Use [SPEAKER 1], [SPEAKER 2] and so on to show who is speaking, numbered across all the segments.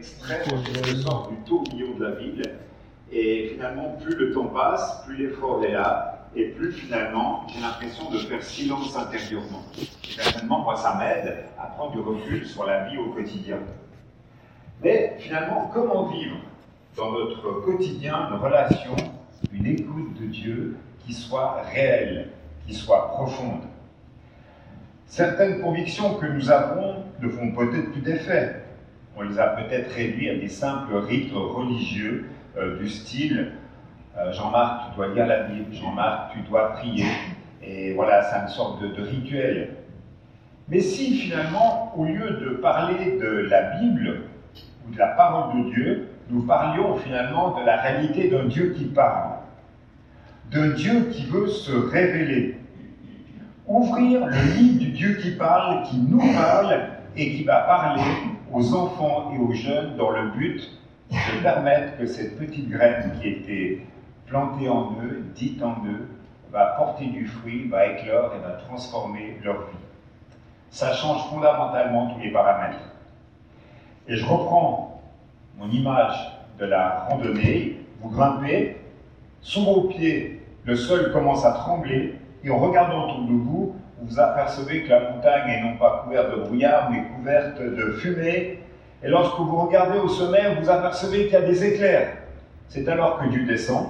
[SPEAKER 1] extrait en quelque sorte du tourbillon de la ville. Et finalement, plus le temps passe, plus l'effort est là, et plus finalement, j'ai l'impression de faire silence intérieurement. Et personnellement, moi, ça m'aide à prendre du recul sur la vie au quotidien. Mais finalement, comment vivre dans notre quotidien une relation, une écoute de Dieu qui soit réelle, qui soit profonde? Certaines convictions que nous avons ne font peut-être plus d'effet. On les a peut-être réduits à des simples rites religieux euh, du style euh, Jean-Marc, tu dois lire la Bible, Jean-Marc, tu dois prier. Et voilà, c'est une sorte de, de rituel. Mais si finalement, au lieu de parler de la Bible ou de la parole de Dieu, nous parlions finalement de la réalité d'un Dieu qui parle, d'un Dieu qui veut se révéler, ouvrir le livre du Dieu qui parle, qui nous parle et qui va parler aux enfants et aux jeunes dans le but de permettre que cette petite graine qui était plantée en eux, dite en eux, va porter du fruit, va éclore et va transformer leur vie. Ça change fondamentalement tous les paramètres. Et je reprends mon image de la randonnée. Vous grimpez, sous vos pieds, le sol commence à trembler, et en regardant autour de vous, vous apercevez que la montagne est non pas couverte de brouillard, mais couverte de fumée. Et lorsque vous regardez au sommet, vous apercevez qu'il y a des éclairs. C'est alors que Dieu descend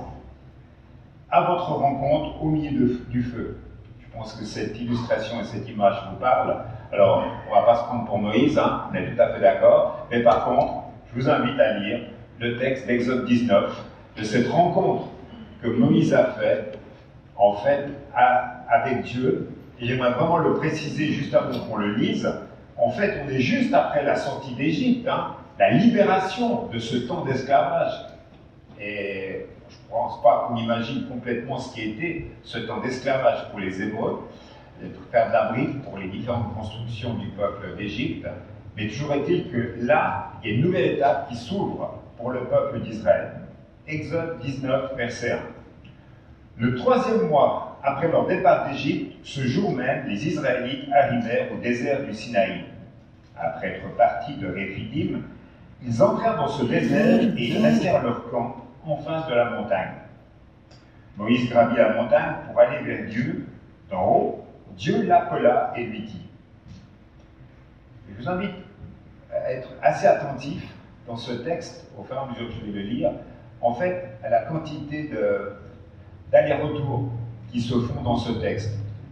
[SPEAKER 1] à votre rencontre au milieu du feu. Je pense que cette illustration et cette image vous parlent. Alors, on ne va pas se prendre pour Moïse, hein, on est tout à fait d'accord. Mais par contre, je vous invite à lire le texte d'Exode 19, de cette rencontre que Moïse a faite, en fait, avec Dieu. Et j'aimerais vraiment le préciser juste avant qu'on le lise. En fait, on est juste après la sortie d'Égypte, hein, la libération de ce temps d'esclavage. Et je ne pense pas qu'on imagine complètement ce qui était ce temps d'esclavage pour les Hébreux, pour faire d'abri pour les différentes constructions du peuple d'Égypte. Mais toujours est-il que là, il y a une nouvelle étape qui s'ouvre pour le peuple d'Israël. Exode 19, verset 1. Le troisième mois après leur départ d'Égypte, ce jour même, les Israélites arrivèrent au désert du Sinaï. Après être partis de Réphidim, ils entrèrent dans ce désert et ils restèrent leur camp en face de la montagne. Moïse gravit la montagne pour aller vers Dieu. D'en haut, Dieu l'appela et lui dit. Je vous invite à être assez attentif dans ce texte, au fur et à mesure que je vais le lire, en fait, à la quantité d'aller-retour qui se font dans ce texte,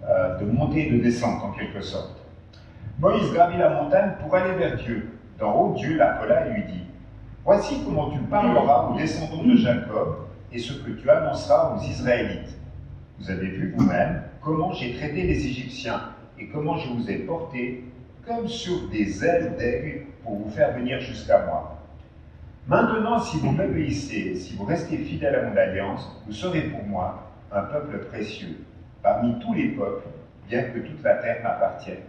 [SPEAKER 1] euh, de montée et de descente en quelque sorte. Moïse gravit la montagne pour aller vers Dieu. D'en haut, Dieu l'appela et lui dit Voici comment tu parleras aux descendants de Jacob et ce que tu annonceras aux Israélites. Vous avez vu vous-même comment j'ai traité les Égyptiens et comment je vous ai portés comme sur des ailes d'aigle pour vous faire venir jusqu'à moi. Maintenant, si vous m'obéissez, si vous restez fidèles à mon alliance, vous serez pour moi un peuple précieux, parmi tous les peuples, bien que toute la terre m'appartienne.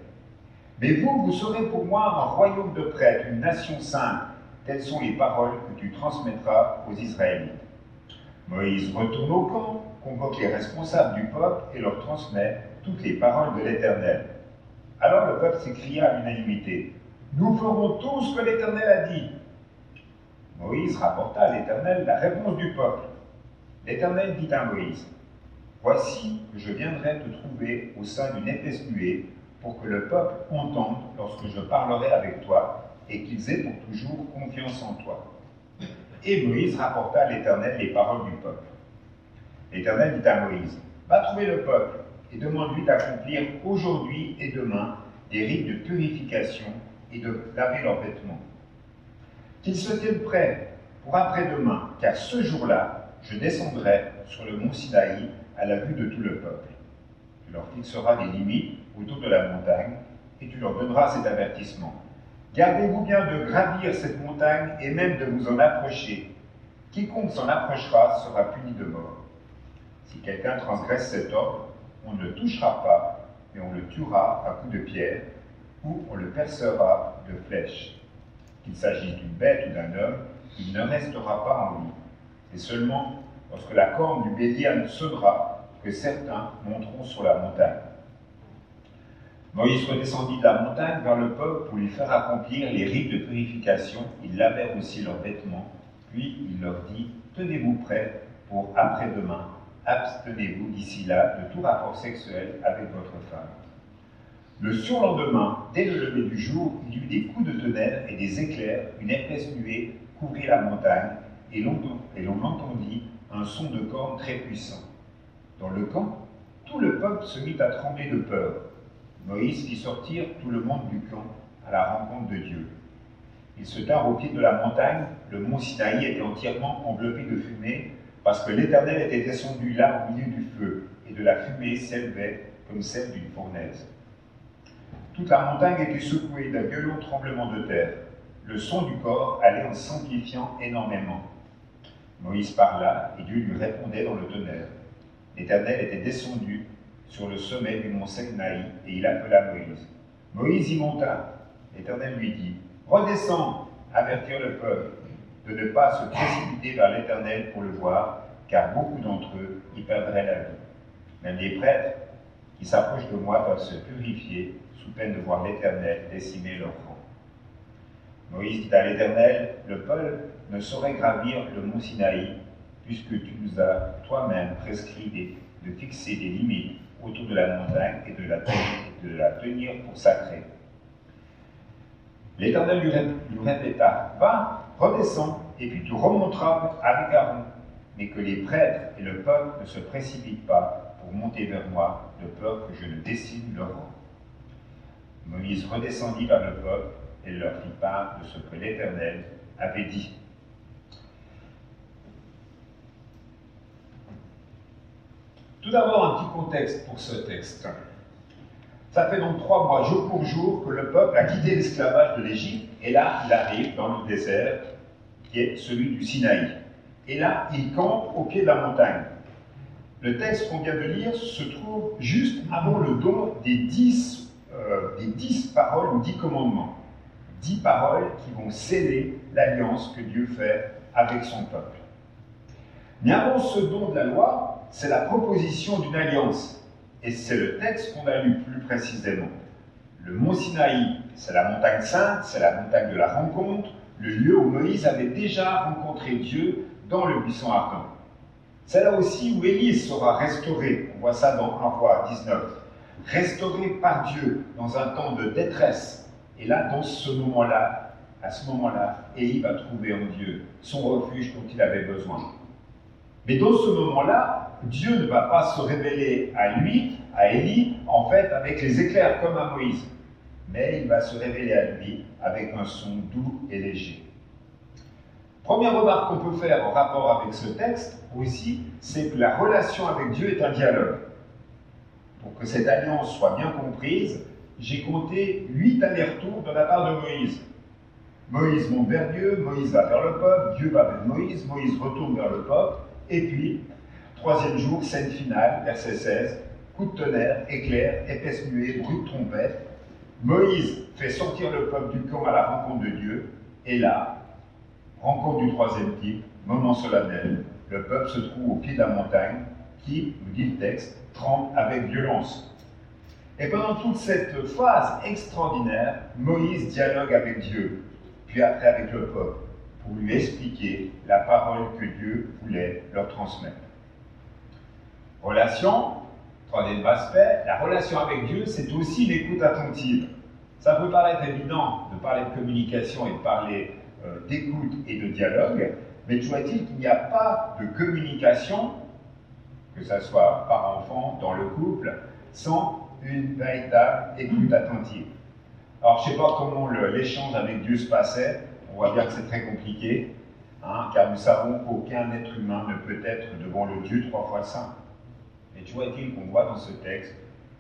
[SPEAKER 1] Mais vous, vous serez pour moi un royaume de prêtres, une nation sainte. Telles sont les paroles que tu transmettras aux Israélites. Moïse retourne au camp, convoque les responsables du peuple et leur transmet toutes les paroles de l'Éternel. Alors le peuple s'écria à l'unanimité Nous ferons tout ce que l'Éternel a dit. Moïse rapporta à l'Éternel la réponse du peuple. L'Éternel dit à Moïse Voici que je viendrai te trouver au sein d'une épaisse nuée pour que le peuple entende lorsque je parlerai avec toi et qu'ils aient pour toujours confiance en toi. Et Moïse rapporta à l'Éternel les paroles du peuple. L'Éternel dit à Moïse Va trouver le peuple et demande-lui d'accomplir aujourd'hui et demain des rites de purification et de laver leurs vêtements. Qu'ils se tiennent prêts pour après-demain, car ce jour-là, je descendrai sur le mont Sinaï à la vue de tout le peuple. Tu leur fixeras des limites autour de la montagne et tu leur donneras cet avertissement. Gardez-vous bien de gravir cette montagne et même de vous en approcher. Quiconque s'en approchera sera puni de mort. Si quelqu'un transgresse cet ordre, on ne le touchera pas, mais on le tuera à coups de pierre, ou on le percera de flèches. Qu'il s'agisse d'une bête ou d'un homme, il ne restera pas en vie. C'est seulement lorsque la corne du bélier sonnera que certains monteront sur la montagne. Moïse redescendit de la montagne vers le peuple pour lui faire accomplir les rites de purification. Ils lavèrent aussi leurs vêtements. Puis il leur dit Tenez-vous prêts pour après-demain. Abstenez-vous d'ici là de tout rapport sexuel avec votre femme. Le surlendemain, dès le lever du jour, il y eut des coups de tonnerre et des éclairs, une épaisse nuée couvrit la montagne, et l'on entendit un son de cornes très puissant. Dans le camp, tout le peuple se mit à trembler de peur. Moïse fit sortir tout le monde du camp à la rencontre de Dieu. Ils se tinrent au pied de la montagne, le mont Sinaï était entièrement enveloppé de fumée, parce que l'Éternel était descendu là au milieu du feu, et de la fumée s'élevait comme celle d'une fournaise. Toute la montagne était secouée d'un violent tremblement de terre. Le son du corps allait en s'amplifiant énormément. Moïse parla, et Dieu lui répondait dans le tonnerre. L'Éternel était descendu sur le sommet du mont Sinaï, et il appela Moïse. Moïse y monta. L'Éternel lui dit, Redescends, avertir le peuple de ne pas se précipiter vers l'Éternel pour le voir, car beaucoup d'entre eux y perdraient la vie. Même les prêtres qui s'approchent de moi doivent se purifier sous peine de voir l'Éternel décimer leur rang. Moïse dit à l'Éternel, le peuple ne saurait gravir le mont Sinaï, puisque tu nous as toi-même prescrit de fixer des limites autour de la montagne et de la, tenir pour sacrée. L'Éternel lui répéta, va, redescends, et puis tu remonteras avec Aaron, mais que les prêtres et le peuple ne se précipitent pas pour monter vers moi, de peur que je ne dessine leur rang. Moïse redescendit vers le peuple et leur fit part de ce que l'Éternel avait dit. Tout d'abord, un petit contexte pour ce texte. Ça fait donc trois mois, jour pour jour, que le peuple a quitté l'esclavage de l'Égypte, et là, il arrive dans le désert, qui est celui du Sinaï. Et là, il campe au pied de la montagne. Le texte qu'on vient de lire se trouve juste avant le don des dix, euh, des dix paroles dix commandements. Dix paroles qui vont sceller l'alliance que Dieu fait avec son peuple. Mais avant ce don de la loi, c'est la proposition d'une alliance et c'est le texte qu'on a lu plus précisément. Le mont Sinaï, c'est la montagne sainte, c'est la montagne de la rencontre, le lieu où Moïse avait déjà rencontré Dieu dans le buisson ardent. C'est là aussi où Élise sera restaurée, on voit ça dans 1 roi 19, restaurée par Dieu dans un temps de détresse. Et là, dans ce moment-là, à ce moment-là, Élie va trouver en Dieu son refuge dont il avait besoin. Mais dans ce moment-là, Dieu ne va pas se révéler à lui, à Élie, en fait, avec les éclairs comme à Moïse. Mais il va se révéler à lui avec un son doux et léger. Première remarque qu'on peut faire en rapport avec ce texte aussi, c'est que la relation avec Dieu est un dialogue. Pour que cette alliance soit bien comprise, j'ai compté huit allers-retours de la part de Moïse. Moïse monte vers Dieu, Moïse va vers le peuple, Dieu va vers Moïse, Moïse retourne vers le peuple, et puis Troisième jour, scène finale, verset 16. Coup de tonnerre, éclair, épaisse nuée, bruit de trompette. Moïse fait sortir le peuple du camp à la rencontre de Dieu. Et là, rencontre du troisième type, moment solennel. Le peuple se trouve au pied de la montagne qui, nous dit le texte, tremble avec violence. Et pendant toute cette phase extraordinaire, Moïse dialogue avec Dieu, puis après avec le peuple, pour lui expliquer la parole que Dieu voulait leur transmettre. Relation, troisième aspect, la relation avec Dieu, c'est aussi l'écoute attentive. Ça peut paraître évident de parler de communication et de parler euh, d'écoute et de dialogue, mais toujours est-il qu'il n'y a pas de communication, que ce soit par enfant, dans le couple, sans une véritable écoute attentive. Alors, je ne sais pas comment l'échange avec Dieu se passait, on voit bien que c'est très compliqué, hein, car nous savons qu'aucun être humain ne peut être devant le Dieu trois fois saint. Tu vois-t-il qu'on voit dans ce texte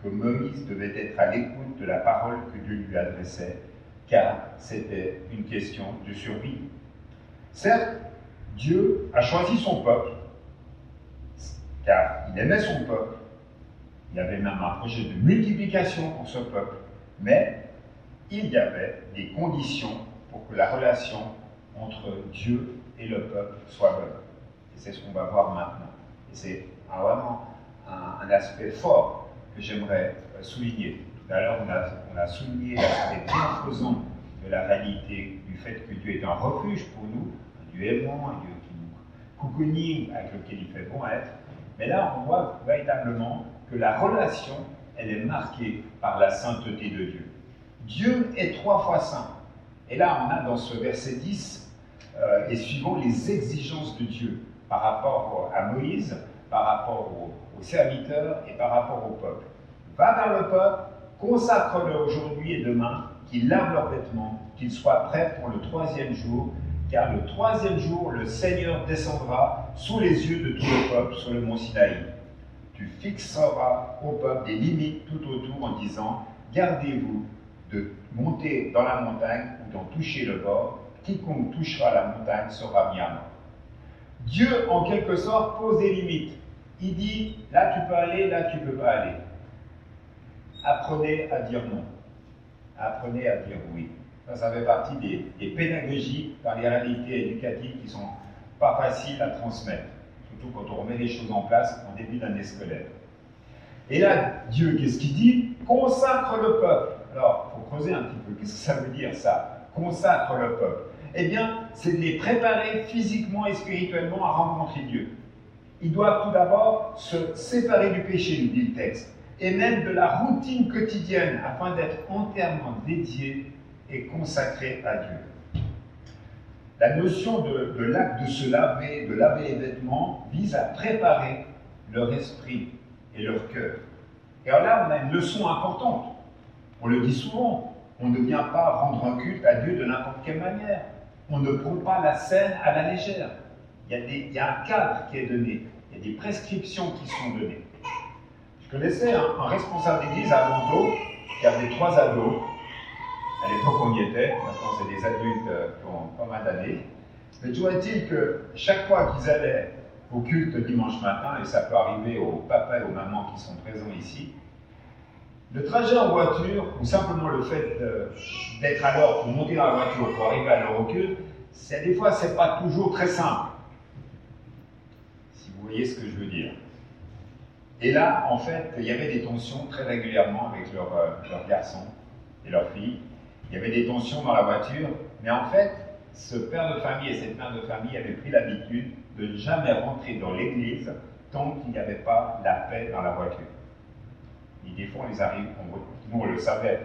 [SPEAKER 1] que Moïse devait être à l'écoute de la parole que Dieu lui adressait, car c'était une question de survie. Certes, Dieu a choisi son peuple, car il aimait son peuple. Il y avait même un projet de multiplication pour ce peuple, mais il y avait des conditions pour que la relation entre Dieu et le peuple soit bonne. Et c'est ce qu'on va voir maintenant. Et c'est vraiment un, aspect fort que j'aimerais euh, souligner. Tout à l'heure, on a, souligné l'aspect bienfaisant de la réalité du fait que Dieu est un refuge pour nous, un Dieu aimant, un Dieu qui nous cocooning, avec lequel il fait bon être. Mais là, on voit véritablement que la relation, elle est marquée par la sainteté de Dieu. Dieu est trois fois saint. Et là, on a dans ce verset 10 euh, et suivant les exigences de Dieu par rapport à Moïse, par rapport aux, serviteurs et par rapport au peuple. Va vers le peuple, consacre-le aujourd'hui et demain, qu'ils lavent leurs vêtements, qu'ils soient prêts pour le troisième jour, car le troisième jour, le Seigneur descendra sous les yeux de tout le peuple sur le mont Sinaï. Tu fixeras au peuple des limites tout autour en disant, gardez-vous de monter dans la montagne ou d'en toucher le bord, quiconque touchera la montagne sera mis à mort. Dieu, en quelque sorte, pose des limites. Il dit, là tu peux aller, là tu ne peux pas aller. Apprenez à dire non. Apprenez à dire oui. Ça, ça fait partie des, pédagogies dans les réalités éducatives qui sont pas faciles à transmettre, surtout quand on remet les choses en place en début d'année scolaire. Et là, Dieu, qu'est-ce qu'il dit? Consacre le peuple. Alors, il faut creuser un petit peu. Qu'est-ce que ça veut dire ça? Consacre le peuple. Eh bien, c'est de les préparer physiquement et spirituellement à rencontrer Dieu. Ils doivent tout d'abord se séparer du péché, nous dit le texte, et même de la routine quotidienne afin d'être entièrement dédiés et consacrés à Dieu. La notion de, l'acte de se laver, de laver les vêtements, vise à préparer leur esprit et leur cœur. Et alors là, on a une leçon importante. On le dit souvent, on ne vient pas rendre un culte à Dieu de n'importe quelle manière. On ne prend pas la scène à la légère. Il y, a un cadre qui est donné, il y a des prescriptions qui sont données. Je connaissais un, responsable d'église à Bordeaux qui avait trois ados. À l'époque, on y était. Maintenant, c'est des adultes euh, qui ont pas mal d'années. Mais toujours est-il que chaque fois qu'ils allaient au culte dimanche matin, et ça peut arriver aux papas et aux mamans qui sont présents ici, le trajet en voiture, ou simplement le fait d'être à l'heure pour monter dans la voiture, pour arriver à l'heure au culte, des fois, c'est pas toujours très simple. Voyez ce que je veux dire. Et là, en fait, il y avait des tensions très régulièrement avec leurs leur garçons et leurs filles. Il y avait des tensions dans la voiture, mais en fait, ce père de famille et cette mère de famille avaient pris l'habitude de ne jamais rentrer dans l'église tant qu'il n'y avait pas la paix dans la voiture. Et des fois, on les arrive, on, nous on le savait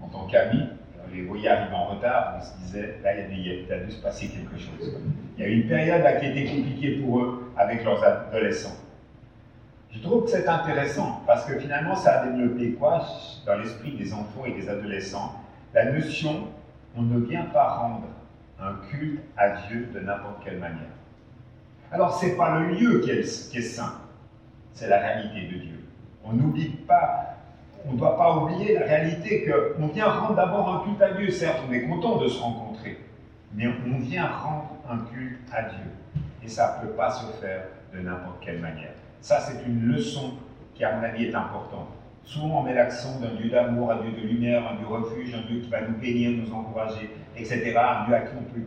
[SPEAKER 1] en tant qu'amis, les voyait arriver en retard, on se disait, là, il y, a, dû se passer quelque chose. Il y a eu une période là, qui était compliquée pour eux avec leurs adolescents. Je trouve que c'est intéressant parce que finalement, ça a développé quoi dans l'esprit des enfants et des adolescents La notion, on ne vient pas rendre un culte à Dieu de n'importe quelle manière. Alors, ce n'est pas le lieu qui est saint, c'est la réalité de Dieu. On n'oublie pas, on ne doit pas oublier la réalité qu'on vient rendre d'abord un culte à Dieu. Certes, on est content de se rencontrer, mais on vient rendre un culte à Dieu. Et ça ne peut pas se faire de n'importe quelle manière. Ça, c'est une leçon qui, à mon avis, est importante. Souvent, on met l'accent d'un Dieu d'amour, un Dieu de lumière, un Dieu refuge, un Dieu qui va nous bénir, nous encourager, etc. Un Dieu à qui on peut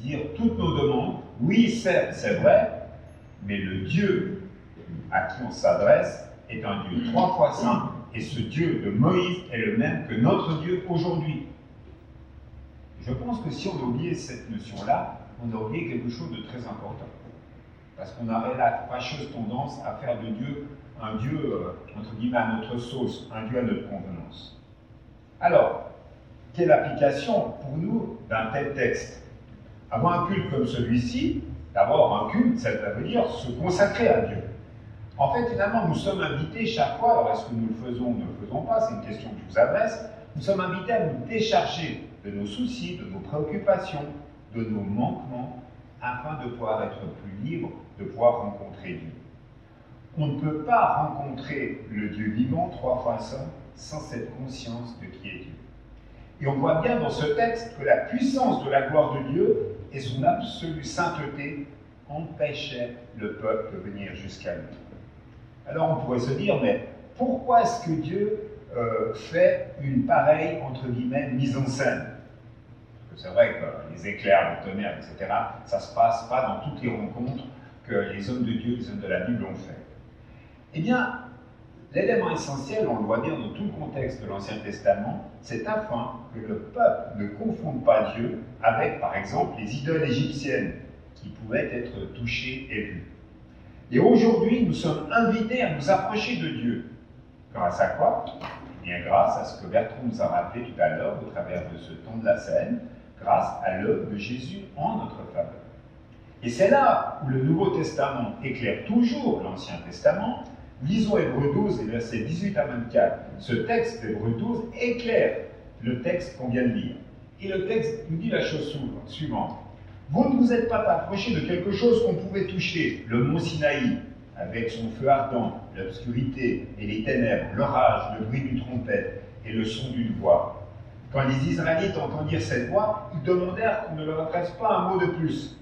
[SPEAKER 1] dire toutes nos demandes. Oui, certes, c'est vrai, mais le Dieu à qui on s'adresse est un Dieu trois fois saint, et ce Dieu de Moïse est le même que notre Dieu aujourd'hui. Je pense que si on a oublié cette notion-là, on a oublié quelque chose de très important. Parce qu'on aurait la fâcheuse tendance à faire de Dieu un Dieu, euh, entre guillemets, à notre sauce, un Dieu à notre convenance. Alors, quelle application pour nous d'un tel texte? Avoir un culte comme celui-ci, d'abord un culte, ça veut dire se consacrer à Dieu. En fait, finalement, nous sommes invités chaque fois, alors est-ce que nous le faisons ou ne le faisons pas, c'est une question que je vous adresse, nous sommes invités à nous décharger de nos soucis, de nos préoccupations, de nos manquements, afin de pouvoir être plus libres, de pouvoir rencontrer Dieu. On ne peut pas rencontrer le Dieu vivant, trois fois sans cette conscience de qui est Dieu. Et on voit bien dans ce texte que la puissance de la gloire de Dieu et son absolue sainteté empêchaient le peuple de venir jusqu'à lui. Alors on pourrait se dire, mais pourquoi est-ce que Dieu euh, fait une pareille, entre guillemets, mise en scène? Parce que c'est vrai que les éclairs, le tonnerre, etc., ça ne se passe pas dans toutes les rencontres que les hommes de Dieu, les hommes de la Bible ont fait. Eh bien, l'élément essentiel, on le voit bien dans tout le contexte de l'Ancien Testament, c'est afin que le peuple ne confonde pas Dieu avec, par exemple, les idoles égyptiennes qui pouvaient être touchées et vues. Et aujourd'hui, nous sommes invités à nous approcher de Dieu. Grâce à quoi? Eh bien, grâce à ce que Bertrand nous a rappelé tout à l'heure au travers de ce temps de la scène, grâce à l'œuvre de Jésus en notre faveur. Et c'est là où le Nouveau Testament éclaire toujours l'Ancien Testament. Lisons Hébreu 12 et versets 18 à 24. Ce texte d'Hébreu 12 éclaire le texte qu'on vient de lire. Et le texte nous dit la chose suivante. Vous ne vous êtes pas approché de quelque chose qu'on pouvait toucher, le mont Sinaï, avec son feu ardent, l'obscurité et les ténèbres, l'orage, le bruit d'une trompette et le son d'une voix. Quand les Israélites entendirent cette voix, ils demandèrent qu'on ne leur adresse pas un mot de plus.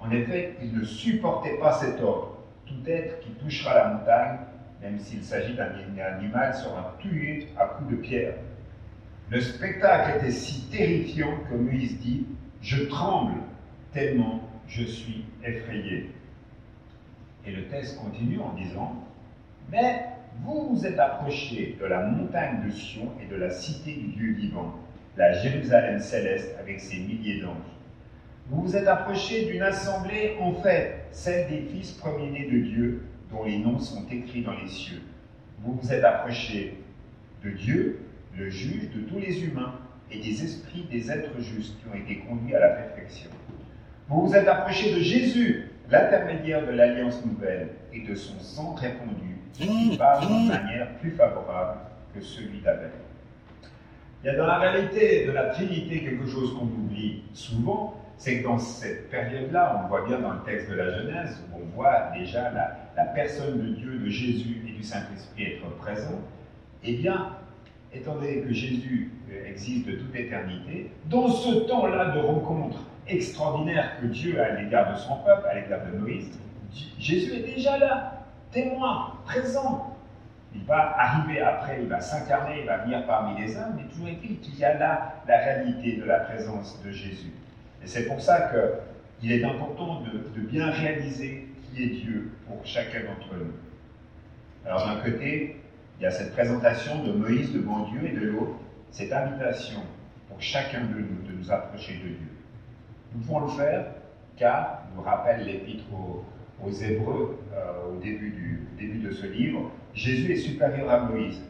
[SPEAKER 1] En effet, ils ne supportaient pas cet ordre. Tout être qui touchera la montagne, même s'il s'agit d'un animal, sera tué à coups de pierre. Le spectacle était si terrifiant que Moïse dit Je tremble tellement je suis effrayé. Et le texte continue en disant, mais vous vous êtes approché de la montagne de Sion et de la cité du Dieu vivant, la Jérusalem céleste avec ses milliers d'anges. Vous vous êtes approché d'une assemblée, en fait, celle des fils premiers-nés de Dieu, dont les noms sont écrits dans les cieux. Vous vous êtes approché de Dieu, le juge de tous les humains, et des esprits des êtres justes qui ont été conduits à la perfection. Vous vous êtes approché de Jésus, l'intermédiaire de l'alliance nouvelle, et de son sang répandu, qui parle d'une manière plus favorable que celui d'Abel. Il y a dans la réalité de la Trinité quelque chose qu'on oublie souvent, c'est que dans cette période-là, on le voit bien dans le texte de la Genèse, où on voit déjà la, la personne de Dieu, de Jésus et du Saint-Esprit être présents, eh bien, étant donné que Jésus existe de toute éternité, dans ce temps-là de rencontre extraordinaire que Dieu a à l'égard de son peuple, à l'égard de Moïse, Jésus est déjà là, témoin, présent. Il va arriver après, il va s'incarner, il va venir parmi les hommes, mais toujours est-il qu'il y a là la réalité de la présence de Jésus. Et c'est pour ça qu'il est important de, de bien réaliser qui est Dieu pour chacun d'entre nous. Alors d'un côté, il y a cette présentation de Moïse devant Dieu et de l'autre, cette invitation pour chacun de nous de nous approcher de Dieu. Nous pouvons le faire car, nous rappelle l'épître aux, Hébreux euh, au début, du, début de ce livre, Jésus est supérieur à Moïse.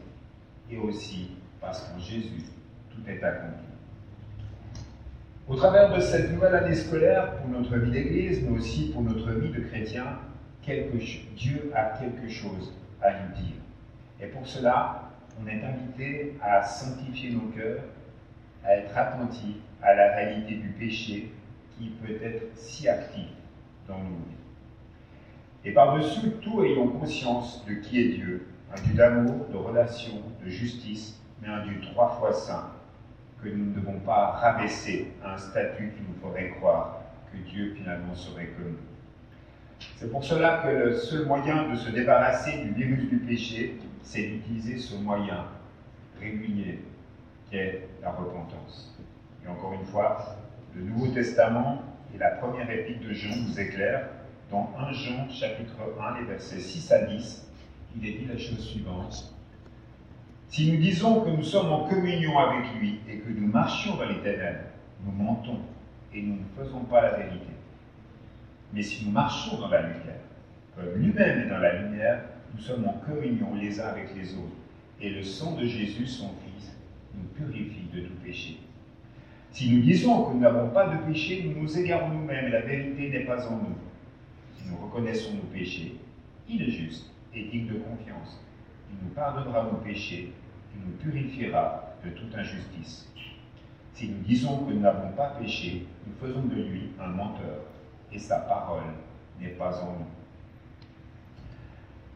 [SPEAKER 1] Et aussi parce qu'en Jésus, tout est accompli. Au travers de cette nouvelle année scolaire pour notre vie d'Église, mais aussi pour notre vie de chrétien, Dieu a quelque chose à nous dire. Et pour cela, on est invité à sanctifier nos cœurs, à être attentifs à la réalité du péché qui peut être si actif dans nos vies. Et par-dessus tout, ayons conscience de qui est Dieu, un Dieu d'amour, de relation, de justice, mais un Dieu trois fois saint, que nous ne devons pas rabaisser à un statut qui nous ferait croire que Dieu finalement serait comme nous. C'est pour cela que le seul moyen de se débarrasser du virus du péché, c'est d'utiliser ce moyen régulier qu'est la repentance. Et encore une fois, le Nouveau Testament et la première épître de Jean nous éclairent. Dans 1 Jean chapitre 1, les versets 6 à 10, il est dit la chose suivante. Si nous disons que nous sommes en communion avec lui et que nous marchions dans les ténèbres, nous mentons et nous ne faisons pas la vérité. Mais si nous marchons dans la lumière, comme lui-même est dans la lumière, nous sommes en communion les uns avec les autres. Et le sang de Jésus, son Fils, nous purifie de tout péché. Si nous disons que nous n'avons pas de péché, nous nous égarons nous-mêmes et la vérité n'est pas en nous. Si nous reconnaissons nos péchés, il est juste et digne de confiance. Il nous pardonnera nos péchés et nous purifiera de toute injustice. Si nous disons que nous n'avons pas péché, nous faisons de lui un menteur et sa parole n'est pas en nous.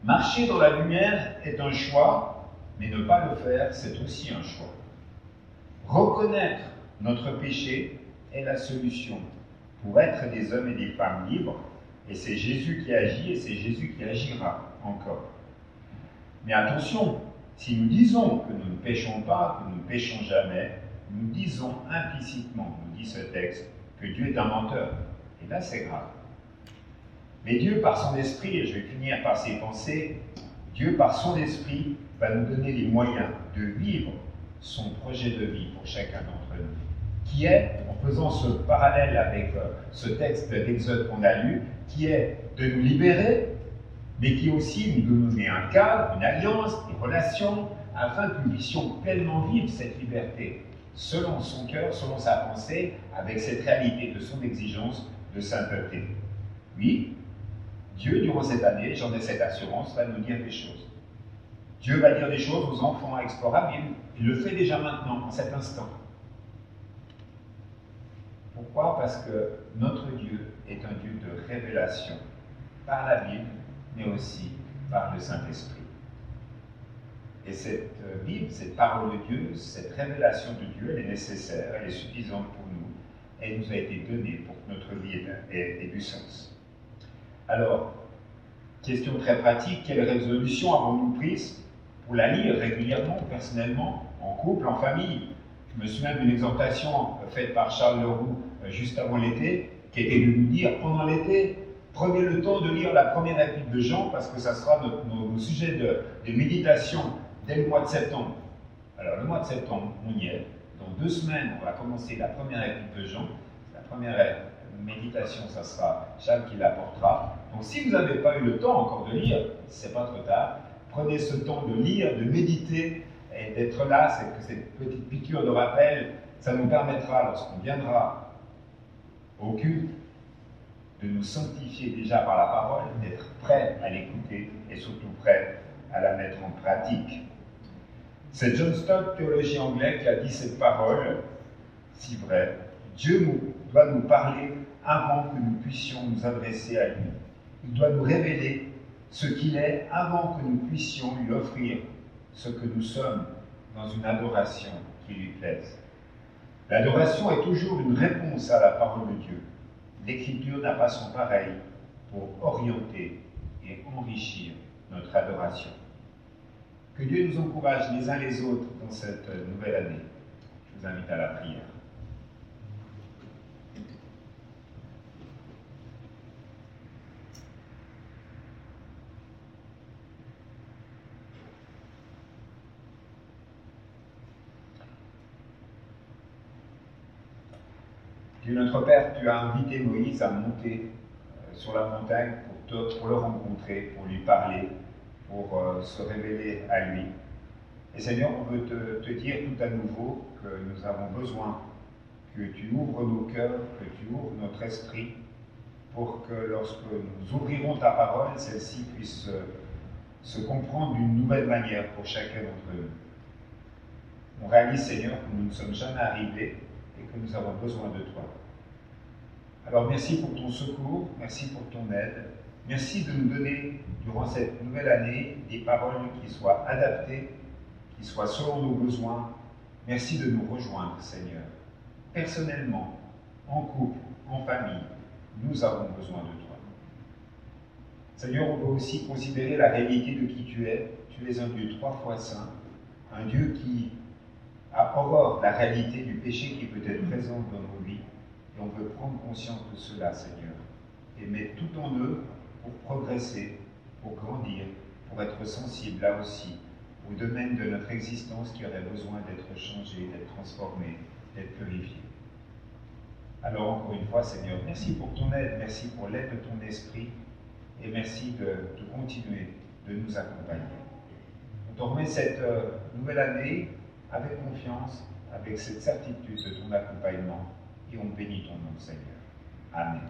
[SPEAKER 1] Marcher dans la lumière est un choix, mais ne pas le faire, c'est aussi un choix. Reconnaître notre péché est la solution pour être des hommes et des femmes libres, et c'est Jésus qui agit et c'est Jésus qui agira encore. Mais attention, si nous disons que nous ne péchons pas, que nous ne péchons jamais, nous disons implicitement, nous dit ce texte, que Dieu est un menteur. Et là, c'est grave. Mais Dieu, par son esprit, et je vais finir par ses pensées, Dieu, par son esprit, va nous donner les moyens de vivre son projet de vie pour chacun d'entre nous, qui est, en faisant ce parallèle avec euh, ce texte d'Exode qu'on a lu, qui est de nous libérer, mais qui aussi nous donner un cadre, une alliance, des relations, afin que nous puissions pleinement vivre cette liberté, selon son cœur, selon sa pensée, avec cette réalité de son exigence de sainteté. Oui, Dieu, durant cette année, j'en ai cette assurance, va nous dire des choses. Dieu va dire des choses aux enfants à Explora Il le fait déjà maintenant, en cet instant. Pourquoi? Parce que notre Dieu est un Dieu de révélation, par la Bible, mais aussi par le Saint-Esprit. Et cette euh, Bible, cette parole de Dieu, cette révélation de Dieu, elle est nécessaire, elle est suffisante pour nous. Elle nous a été donnée pour que notre vie ait, du sens. Alors, question très pratique, quelle résolution avons-nous prise pour la lire régulièrement, personnellement, en couple, en famille? Je me souviens d'une exhortation faite par Charles Leroux euh, juste avant l'été, qui était de nous dire pendant l'été, prenez le temps de lire la première épître de Jean, parce que ça sera notre, sujet de, de méditation dès le mois de septembre. Alors, le mois de septembre, on y est. Dans deux semaines, on va commencer la première épître de Jean. La première méditation, ça sera Charles qui l'apportera. Donc, si vous n'avez pas eu le temps encore de lire, c'est pas trop tard, prenez ce temps de lire, de méditer et d'être là. C'est que cette petite piqûre de rappel, ça nous permettra, lorsqu'on viendra au culte, de nous sanctifier déjà par la parole, d'être prêt à l'écouter et surtout prêt à la mettre en pratique. C'est John Stott, théologien anglais, qui a dit cette parole, si vrai. Dieu doit nous parler avant que nous puissions nous adresser à lui. Il doit nous révéler ce qu'il est avant que nous puissions lui offrir ce que nous sommes dans une adoration qui lui plaise. L'adoration est toujours une réponse à la parole de Dieu. L'Écriture n'a pas son pareil pour orienter et enrichir notre adoration. Que Dieu nous encourage les uns les autres dans cette nouvelle année. Je vous invite à la prière. Dieu notre Père, tu as invité Moïse à monter euh, sur la montagne pour, pour le rencontrer, pour lui parler, pour euh, se révéler à lui. Et Seigneur, on veut te, dire tout à nouveau que nous avons besoin que tu ouvres nos cœurs, que tu ouvres notre esprit, pour que lorsque nous ouvrirons ta parole, celle-ci puisse euh, se comprendre d'une nouvelle manière pour chacun d'entre nous. On réalise, Seigneur, que nous ne sommes jamais arrivés et que nous avons besoin de toi. Alors merci pour ton secours, merci pour ton aide, Merci de nous donner, durant cette nouvelle année, des paroles qui soient adaptées, qui soient selon nos besoins. Merci de nous rejoindre, Seigneur. Personnellement, en couple, en famille, nous avons besoin de toi. Seigneur, on peut aussi considérer la réalité de qui tu es. Tu es un Dieu trois fois saint, un Dieu qui a horreur la réalité du péché qui peut être présent dans nos vies. Et on veut prendre conscience de cela, Seigneur, et mettre tout en eux pour progresser, pour grandir, pour être sensible là aussi au domaine de notre existence qui aurait besoin d'être changé, d'être transformé, d'être purifié. Alors encore une fois, Seigneur, merci pour ton aide, merci pour l'aide de ton esprit et merci de, continuer de nous accompagner. On te cette euh, nouvelle année avec confiance, avec cette certitude de ton accompagnement et on bénit ton nom, Seigneur. Amen.